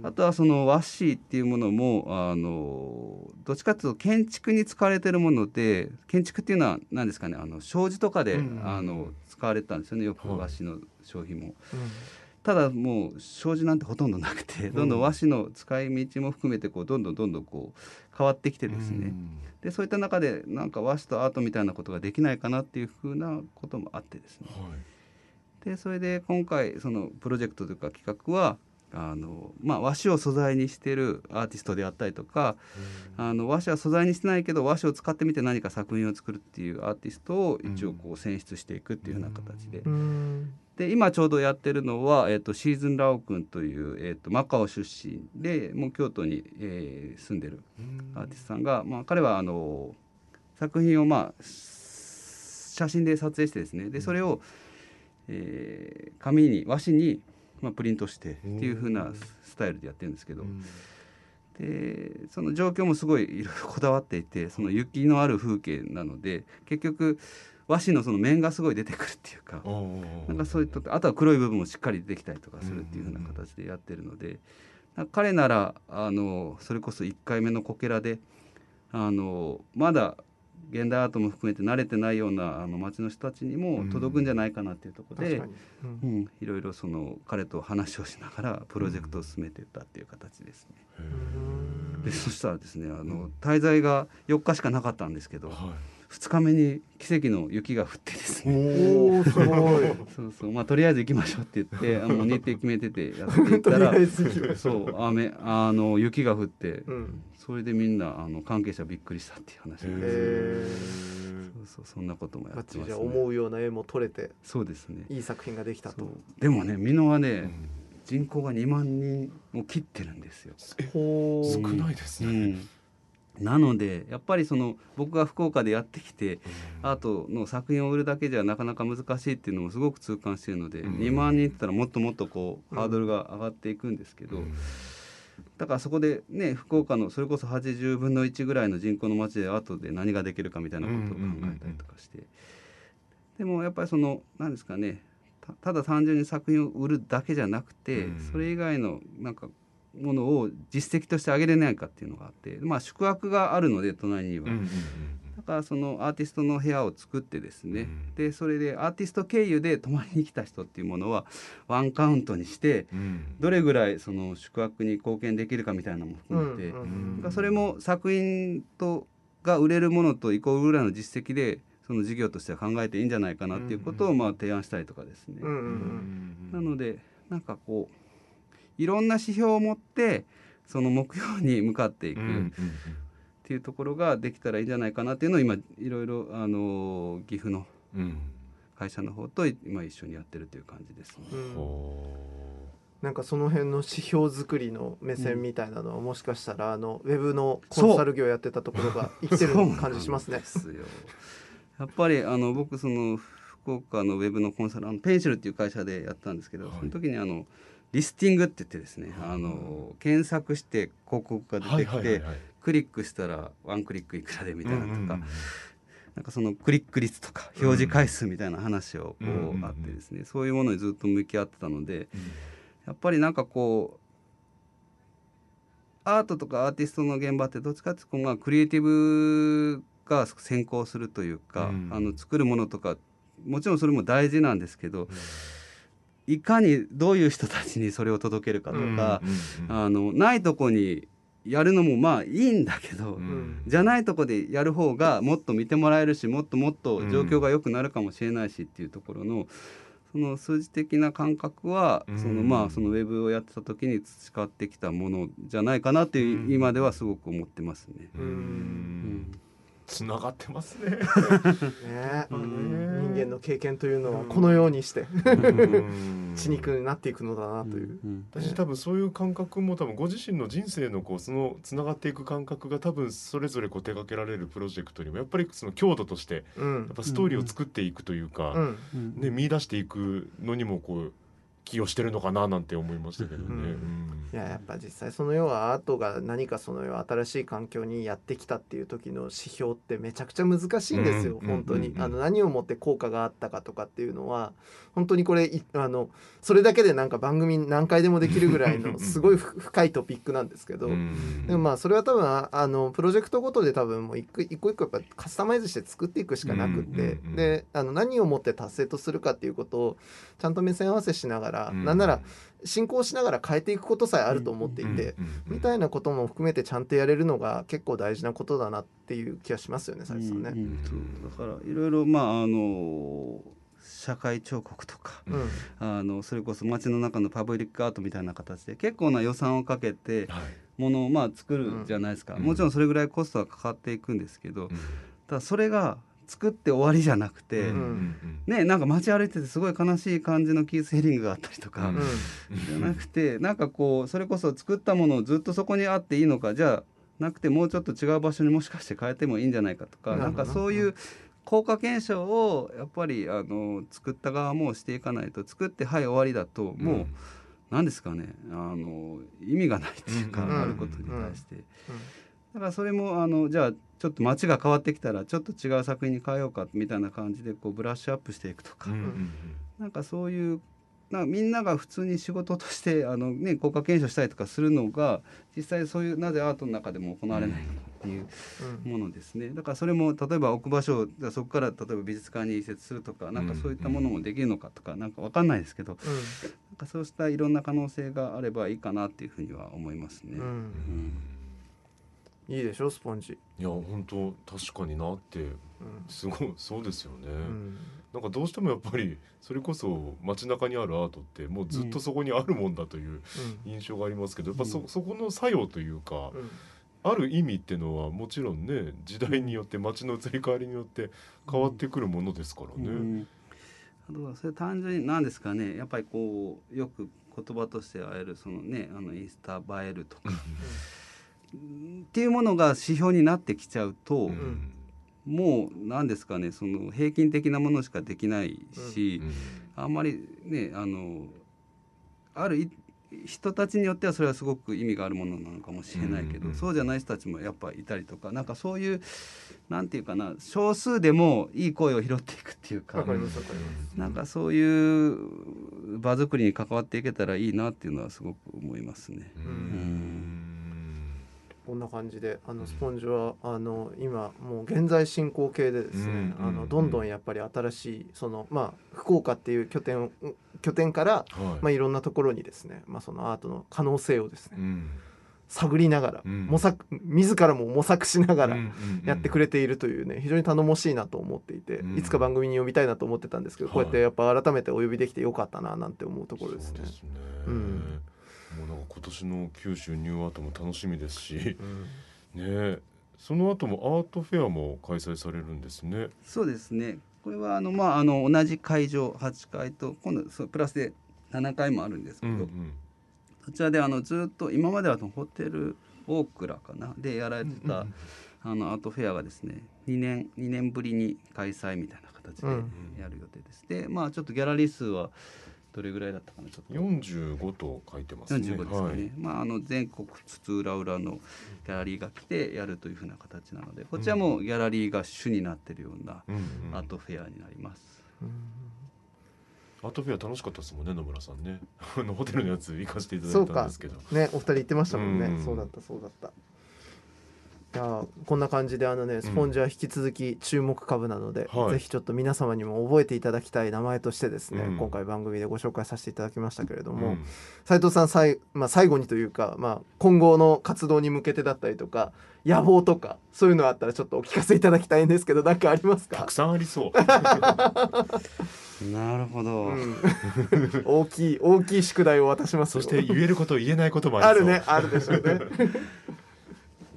あとはその和紙っていうものもあのどっちかというと建築に使われてるもので建築っていうのは何ですかねあの障子とかで、あの使われてたんですよねよく和紙の商品も。ただもう障子なんてほとんどなくてどんどん和紙の使い道も含めてこうどんどんどんどんこう変わってきてですね、でそういった中でなんか和紙とアートみたいなことができないかなっていうふうなこともあってですね、はい、でそれで今回そのプロジェクトというか企画はあのまあ、和紙を素材にしてるアーティストであったりとか、あの和紙は素材にしてないけど和紙を使ってみて何か作品を作るっていうアーティストを一応こう選出していくっていうような形で、で今ちょうどやってるのは、えーと、シーズン・ラオ君という、えーと、マカオ出身でもう京都に、えー、住んでるアーティストさんが、まあ、彼はあの作品を、まあ、写真で撮影してですね。でそれを、えー、紙に和紙に、まあ、プリントしてっていう風なスタイルでやってるんですけど。でその状況もすごいいろいろこだわっていてその雪のある風景なので結局和紙のその面がすごい出てくるっていうかなんかそういったあとは黒い部分もしっかり出てきたりとかするっていうふうな形でやってるので彼ならあのそれこそ1回目のこけらであのまだ現代アートも含めて慣れてないようなあの町の人たちにも届くんじゃないかなっていうところで、うん、いろいろその彼と話をしながらプロジェクトを進めていったっていう形ですね。でそしたらですねあの滞在が4日しかなかったんですけど、はい2日目に奇跡の雪が降ってですね。おすごい。そうそう。まあとりあえず行きましょうって言って <laughs> あの日程決めててやっていったらそう雨あの雪が降って、うん、それでみんなあの関係者びっくりしたっていう話です。そうそうそんなこともやってます、ね、思うような絵も撮れてそうですね。いい作品ができたと。でもね美濃はね、うん人口が2万人を切ってるんですよ。少ないですね。うんなのでやっぱりその僕が福岡でやってきて、アートの作品を売るだけじゃなかなか難しいっていうのもすごく痛感しているので、うん、2万人って言ったらもっともっとこうハードルが上がっていくんですけど、うん、だからそこでね福岡のそれこそ80分の1ぐらいの人口の町でアートで何ができるかみたいなことを考えたりとかして、でもやっぱりその何ですかねただ単純に作品を売るだけじゃなくて、それ以外のなんかものを実績としてあげれないかっていうのがあって、まあ、宿泊があるので隣には。だからそのアーティストの部屋を作ってですね、うん、でそれでアーティスト経由で泊まりに来た人っていうものはワンカウントにして、どれぐらいその宿泊に貢献できるかみたいなのも含めて、うん、それも作品とが売れるものとイコールぐらいの実績でその事業としては考えていいんじゃないかなっていうことをまあ提案したりとかですね。なのでなんかこういろんな指標を持ってその目標に向かっていくっていうところができたらいいんじゃないかなっていうのを今いろいろあの岐阜の会社の方と今一緒にやってるという感じですね。うん。ほなんかその辺の指標作りの目線みたいなのはもしかしたらあのウェブのコンサル業やってたところが <laughs> 生きてる感じしますね。すよ。やっぱりあの僕その福岡のウェブのコンサルあのペンシルっていう会社でやったんですけど、はい。その時にあのリスティングって言ってですね、あの検索して広告がう出てきて、はいクリックしたらワンクリックいくらでみたいなとか、なんかそのクリック率とか表示回数みたいな話をこうあってですね、そういうものにずっと向き合ってたのでやっぱりなんかこうアートとかアーティストの現場ってどっちかっていうとまあクリエイティブが先行するというか、うん。あの作るものとかもちろんそれも大事なんですけど、いかにどういう人たちにそれを届けるかとか、あのないとこにやるのもまあいいんだけど、うん。じゃないとこでやる方がもっと見てもらえるしもっともっと状況が良くなるかもしれないしっていうところの、その数字的な感覚は、うん。そのまあそのウェブをやってた時に培ってきたものじゃないかなっていう、うん。今ではすごく思ってますね。ううんんつながってますね。ね。ん。人間の経験というのはこのようにしてうん。血肉になっていくのだなという。うん。私多分そういう感覚も多分ご自身の人生のこうそのつながっていく感覚が多分それぞれこう手掛けられるプロジェクトにもやっぱりその強度としてうん。やっぱストーリーを作っていくというか、うんうん。ね見出していくのにもこう寄与してるのかななんて思いましたけどね。いややっぱ実際その要はアートが何かその要は新しい環境にやってきたっていう時の指標ってめちゃくちゃ難しいんですよ、うん本当に、あの何をもって効果があったかとかっていうのは本当にこれいあのそれだけでなんか番組何回でもできるぐらいのすごいふ深いトピックなんですけど、うん。でもまあそれは多分ああのプロジェクトごとで多分もう一個一個やっぱカスタマイズして作っていくしかなくって、であの何をもって達成とするかっていうことをちゃんと目線合わせしながら、うん。なんなら進行しながら変えていくことさえあると思っていて、うんうんみたいなことも含めてちゃんとやれるのが結構大事なことだなっていう気がしますよね斉藤さんね。うん。だからいろいろまああの社会彫刻とかうん。あのそれこそ街の中のパブリックアートみたいな形で結構な予算をかけてはい。ものをまあ作るじゃないですか、うん。もちろんそれぐらいコストはかかっていくんですけど、うん。ただそれが作って終わりじゃなくて、うん。ねなんか街歩いててすごい悲しい感じのキース・ヘリングがあったりとか、うん。じゃなくてなんかこうそれこそ作ったものをずっとそこにあっていいのかじゃあなくてもうちょっと違う場所にもしかして変えてもいいんじゃないかとかなんかそういう効果検証をやっぱりあの作った側もしていかないと作ってはい終わりだともう何ですかねあの意味がないっていうか、うん。あることに対して、うんだからそれもあのじゃあちょっと街が変わってきたらちょっと違う作品に変えようかみたいな感じでこうブラッシュアップしていくとか、うんうんなんかそういうなみんなが普通に仕事としてあの、ね、効果検証したりとかするのが実際そういうなぜアートの中でも行われないのかっていううんものですね。だからそれも例えば置く場所をそこから例えば美術館に移設するとかなんかそういったものもできるのかとかなんかわかんないですけど。なんかそうしたいろんな可能性があればいいかなっていうふうには思いますね。うんうん。うんいいでしょスポンジ。いや本当確かになってうん。すごいそうですよね。うん。なんかどうしてもやっぱりそれこそ街中にあるアートってもうずっとそこにあるもんだという印象がありますけど、やっぱそそこの作用というか、うん。ある意味っていうのはもちろんね時代によって街の移り変わりによって変わってくるものですからね。うん。あとはそれ単純に何ですかねやっぱりこうよく言葉として会えるそのねあのインスタ映えるとか、っていうものが指標になってきちゃうと、うん。もう何ですかねその平均的なものしかできないし、あんまりねあのあるい人たちによってはそれはすごく意味があるものなのかもしれないけど、うんそうじゃない人たちもやっぱいたりとかなんかそういうなんていうかな少数でもいい声を拾っていくっていうかわか。なんかそういう場作りに関わっていけたらいいなっていうのはすごく思いますね。うん。うんこんな感じであのスポンジはあの今もう現在進行形でですね、うんあのどんどんやっぱり新しいそのまあ福岡っていう拠点を拠点からはい。まあいろんなところにですね、まあそのアートの可能性をですねうん。探りながら、うん。模索自らも模索しながらやってくれているというね非常に頼もしいなと思っていて、うん。いつか番組に呼びたいなと思ってたんですけど、はい。こうやってやっぱ改めてお呼びできてよかったななんて思うところですね。すね。うんもうなんか今年の九州ニューアートも楽しみですし、ねえその後もアートフェアも開催されるんですね。そうですね。これはあのまああの同じ会場8階と今度そうプラスで7階もあるんですけど、うんうん。そちらであのずっと今まではホテルオークラかなでやられてた、あのアートフェアがですね2年2年ぶりに開催みたいな形でうん。やる予定です。でまあちょっとギャラリー数はどれぐらいだったかなちょっと。45と書いてますね。45ですかね、はい。まあ、あの全国津々浦々のギャラリーが来てやるというふうな形なのでこちらもギャラリーが主になってるようなうんうん。アートフェアになります。アートフェア楽しかったですもんね野村さんね。<laughs> あのホテルのやつ行かせていただいたんですけど。ねお二人言ってましたもんね、うん。そうだったそうだったいやーこんな感じであのねスポンジは引き続き注目株なので、はい。ぜひちょっと皆様にも覚えていただきたい名前としてですね、うん。今回番組でご紹介させていただきましたけれども、うん。斉藤さんさい、まあ、最後にというか、まあ、今後の活動に向けてだったりとか野望とかそういうのあったらちょっとお聞かせいただきたいんですけど何かありますか？たく、さんありそう。<laughs> なるほど、うん、<laughs> 大きい大きい宿題を渡しますよ。そして言えること言えないこともありそう。あるねあるでしょうね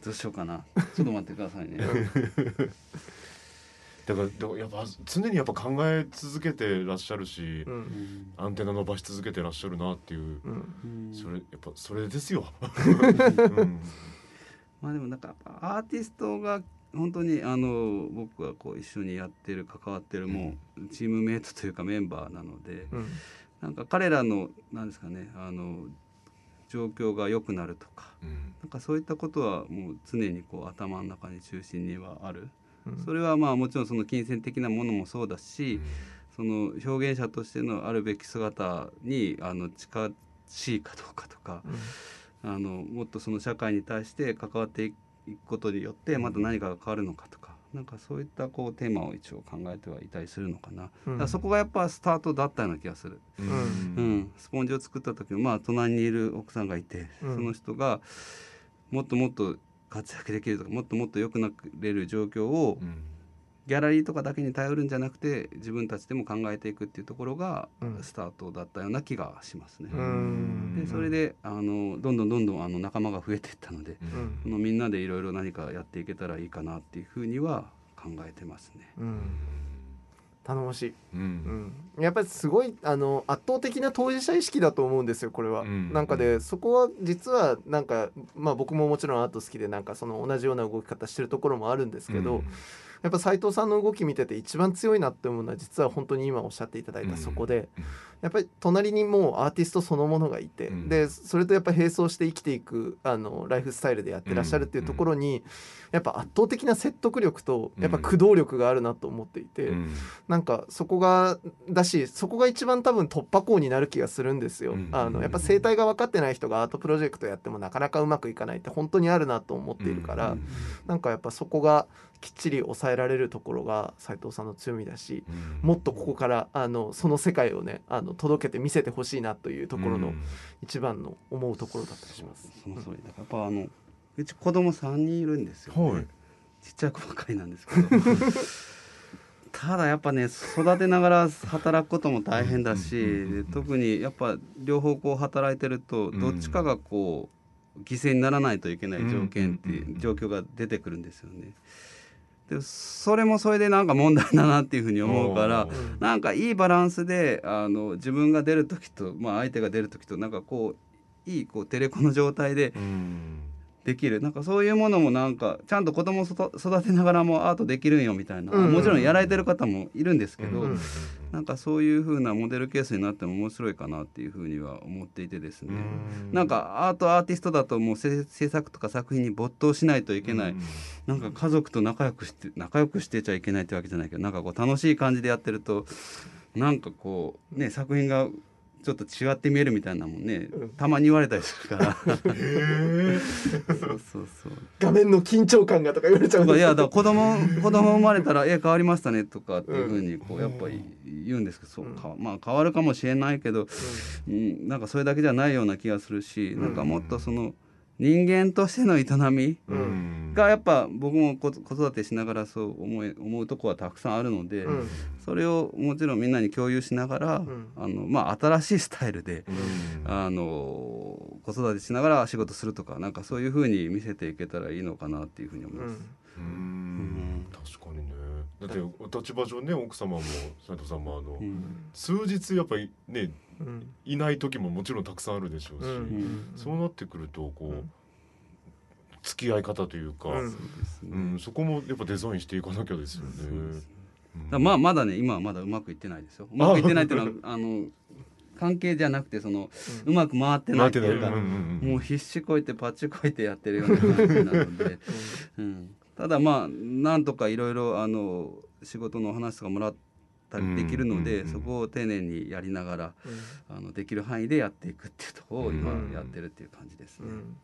どうしようかな。ちょっと待ってくださいね。<laughs> だからだからやっぱ常にやっぱ考え続けてらっしゃるし、うん。うんアンテナ伸ばし続けてらっしゃるなっていう、うん。それやっぱそれですよ、<laughs> うん。まあでもなんかアーティストが本当にあの僕がこう一緒にやってる関わってるもうチームメイトというかメンバーなのでうん。なんか彼らのなんですかねあの状況が良くなるとかうんなんかそういったことはもう常にこう頭の中に中心にはある。うんそれはまあもちろんその金銭的なものもそうだし、その表現者としてのあるべき姿にあの近しいかどうかとか、あのもっとその社会に対して関わっていくことによってまた何かが変わるのかとか。なんかそういったこうテーマを一応考えてはいたりするのかな、うん。だからそこがやっぱスタートだったような気がする、うん。うん。スポンジを作った時もまあ隣にいる奥さんがいて、うん。その人がもっともっと活躍できるとかもっともっと良くなれる状況をうんギャラリーとかだけに頼るんじゃなくて自分たちでも考えていくっていうところがうん。スタートだったような気がしますね。うん。でそれであのどんどんどんどんあの仲間が増えていったので、うん。このみんなでいろいろ何かやっていけたらいいかなっていうふうには考えてますね。うん。頼もしい、うん。うん、やっぱりすごいあの圧倒的な当事者意識だと思うんですよこれは、うん。なんかでそこは実はなんかまあ僕ももちろんアート好きでなんかその同じような動き方してるところもあるんですけど、うんやっぱ斉藤さんの動き見てて一番強いなって思うのは実は本当に今おっしゃっていただいたそこで、うん。やっぱり隣にもうアーティストそのものがいて、うん。でそれとやっぱ並走して生きていくあのライフスタイルでやってらっしゃるっていうところに、やっぱ圧倒的な説得力とやっぱ駆動力があるなと思っていて、うん。なんかそこがだしそこが一番多分突破口になる気がするんですよ。うん。あのやっぱ生態が分かってない人がアートプロジェクトやってもなかなかうまくいかないって本当にあるなと思っているから、うん。なんかやっぱそこがきっちり抑えられるところが斉藤さんの強みだしうん。もっとここからあのその世界をねあの届けて見せてほしいなというところのうん。一番の思うところだったりします。その通りだからやっぱあのうち子供3人いるんですよ、ね。はい。ちっちゃい子ばっかりなんですけど。<laughs> ただやっぱね育てながら働くことも大変だし、特にやっぱ両方こう働いてるとどっちかがこう犠牲にならないといけない条件ってうんうん。うん。いう状況が出てくるんですよね。でそれもそれでなんか問題だなっていうふうに思うからなんかいいバランスであの自分が出る時と、まあ、相手が出る時となんかこういいこうテレコの状態でうんできる。なんかそういうものもなんかちゃんと子供を育てながらもアートできるんよみたいな、うんうんもちろんやられてる方もいるんですけど、うんなんかそういう風なモデルケースになっても面白いかなっていう風には思っていてですね、うんなんかアートアーティストだともう制制作とか作品に没頭しないといけない、うんなんか家族と仲良くして仲良くしてちゃいけないってわけじゃないけどなんかこう楽しい感じでやってるとなんかこうね作品がちょっと違って見えるみたいなもんね、うん。たまに言われたりするから。へそうそうそう。画面の緊張感がとか言われちゃう。いやだ子供子供生まれたら「え変わりましたね」とかっていうふうにこうやっぱり言うんですけど。そうかまあ変わるかもしれないけど、うん、なんかそれだけじゃないような気がするし、なんかもっとその人間としての営みうん。がやっぱ僕も子子育てしながらそう思い思うとこはたくさんあるので、うん。それをもちろんみんなに共有しながら、ん。あのまあ、新しいスタイルで、うん。あの子育てしながら仕事するとかなんかそういうふうに見せていけたらいいのかなっていうふうに思います。うん。確かにね。だってお立場上ね奥様も斉藤さんもあの、うん。数日やっぱりねうんいない時ももちろんたくさんあるでしょうし、うん。そうなってくるとこう、うん。付き合い方というか、うん。そうですね。うんそこもやっぱデザインしていかなきゃですよね。まあまだね今はまだうまくいってないですよ。うまくいってないっていうのはあの関係じゃなくてその、うまく回ってないっていうか、回ってない。うんうんうんもう必死こいてパッチこいてやってるような感じなので、<laughs> うん、ただまあなんとかいろいろあの仕事の話とかもらったりできるので、うん。うんうんそこを丁寧にやりながらあのできる範囲でやっていくっていうところを今うんやってるっていう感じですね。うん。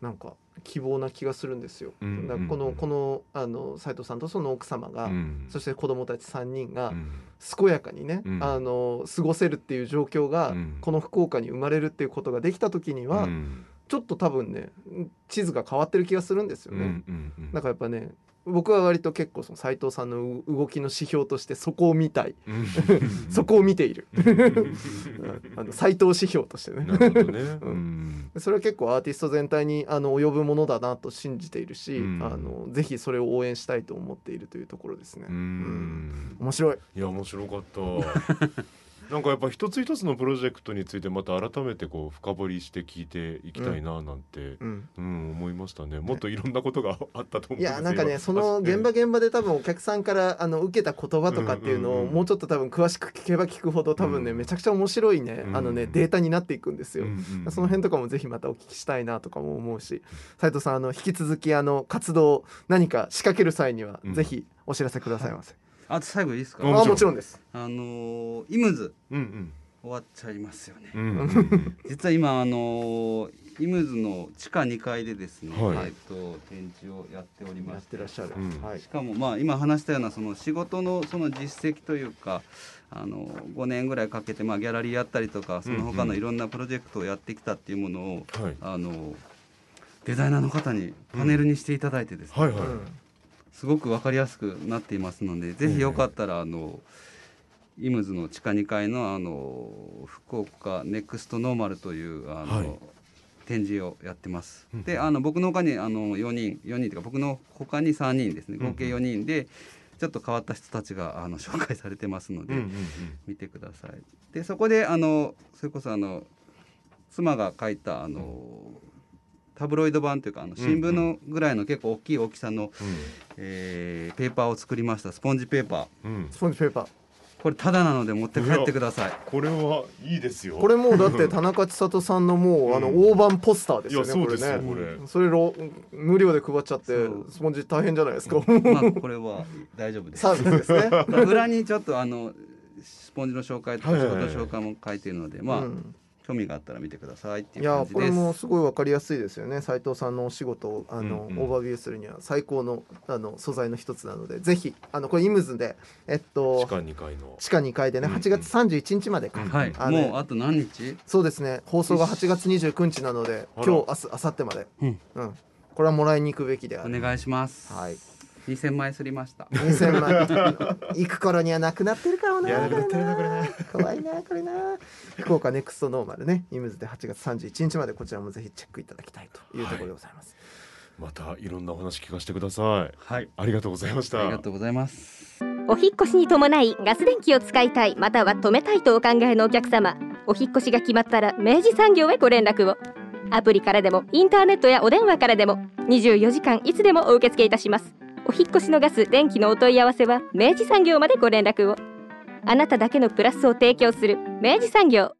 なんか希望な気がするんですよ。うんだからこのこのあの斉藤さんとその奥様が、うん。そして子供たち3人がうん。健やかにね、うん。あの過ごせるっていう状況が、うん。この福岡に生まれるっていうことができた時には、うん。ちょっと多分ね地図が変わってる気がするんですようんね。うんうん。なんかやっぱね僕は割と結構その斉藤さんのう動きの指標としてそこを見たい、うん。そこを見ている。<laughs> あの斉藤指標としてね。なるほどね。ううん。それは結構アーティスト全体にあの及ぶものだなと信じているし、うん。あのぜひそれを応援したいと思っているというところですね。うん。面白い。いや面白かった。<laughs> なんかやっぱ一つ一つのプロジェクトについてまた改めてこう深掘りして聞いていきたいななんて、うん、うん思いましたね。もっといろんなことがあったと思ういやなんかねその現場現場で多分お客さんからあの受けた言葉とかっていうのをもうちょっと多分詳しく聞けば聞くほど多分ねうん。めちゃくちゃ面白いねうんあのねデータになっていくんですよ。その辺とかもぜひまたお聞きしたいなとかも思うし斉藤さんあの引き続きあの活動何か仕掛ける際にはうん。ぜひお知らせくださいませ。あと最後いいですか？ああもちろんです。あのイムズ。うん終わっちゃいますよね。うんうんうん。<laughs> 実は今あのイムズの地下2階でですね、はい。えっと展示をやっておりまやっしててらっしゃる。うん。はいし。かもまあ今話したようなその仕事のその実績というかあの5年ぐらいかけてまあギャラリーやったりとかその他のいろんなプロジェクトをやってきたっていうものを、はい。あのデザイナーの方にパネルにしていただいてですね、はいはい。うんすごく分かりやすくなっていますのでぜひよかったらあのイムズの地下2階のあの福岡ネクストノーマルというあの、はい。展示をやってます。うんであの僕の他にあの4人4人というか僕の他に3人ですね。合計4人でちょっと変わった人たちがあの紹介されてますので、うんうんうん。見てください。でそこであのそれこそあの妻が書いたあのタブロイド版というかあの新聞のぐらいの結構大きい大きさの、えーペーパーを作りましたスポンジペーパーうんうんスポンジペーパー。これただなので持って帰ってくださいこれはいいですよ。これもうだって <laughs> 田中千里さんのもうあのうん大盤ポスターですよね。うですよここれれね。それろ無料で配っちゃってスポンジ大変じゃないですか。<laughs> まあこれは大丈夫ですサービスですね。<laughs> 裏にちょっとあのスポンジの紹介とか仕事はいはいはいの紹介も書いているのでまあ、うん興味があったら見てくださいっていいうや感じです。これもすごいわかりやすいですよね。斉藤さんのお仕事をあの、うんうん。オーバービューするには最高のあの素材の一つなのでぜひあのこれイムズでえっと地下2階の。地下2階でねうんうん。8月31日までか、うんはい。あのもうあと何日？そうですね。放送が8月29日なので今日明日明後日まで、うん。うん、これはもらいに行くべきである。お願いします。はい2000枚すりました。2000万行く頃にはなくなってるかもな。いやなくなってるなこれね怖いなこれな。福岡ネクストノーマルね。イムズで8月31日までこちらもぜひチェックいただきたいというところでございます、またいろんなお話聞かせてください。はい。ありがとうございました。ありがとうございます。お引っ越しに伴いガス電気を使いたいまたは止めたいとお考えのお客様。お引っ越しが決まったら明治産業へご連絡を。アプリからでもインターネットやお電話からでも24時間いつでもお受け付けいたしますお引越しのガス電気のお問い合わせは明治産業までご連絡を。あなただけのプラスを提供する明治産業。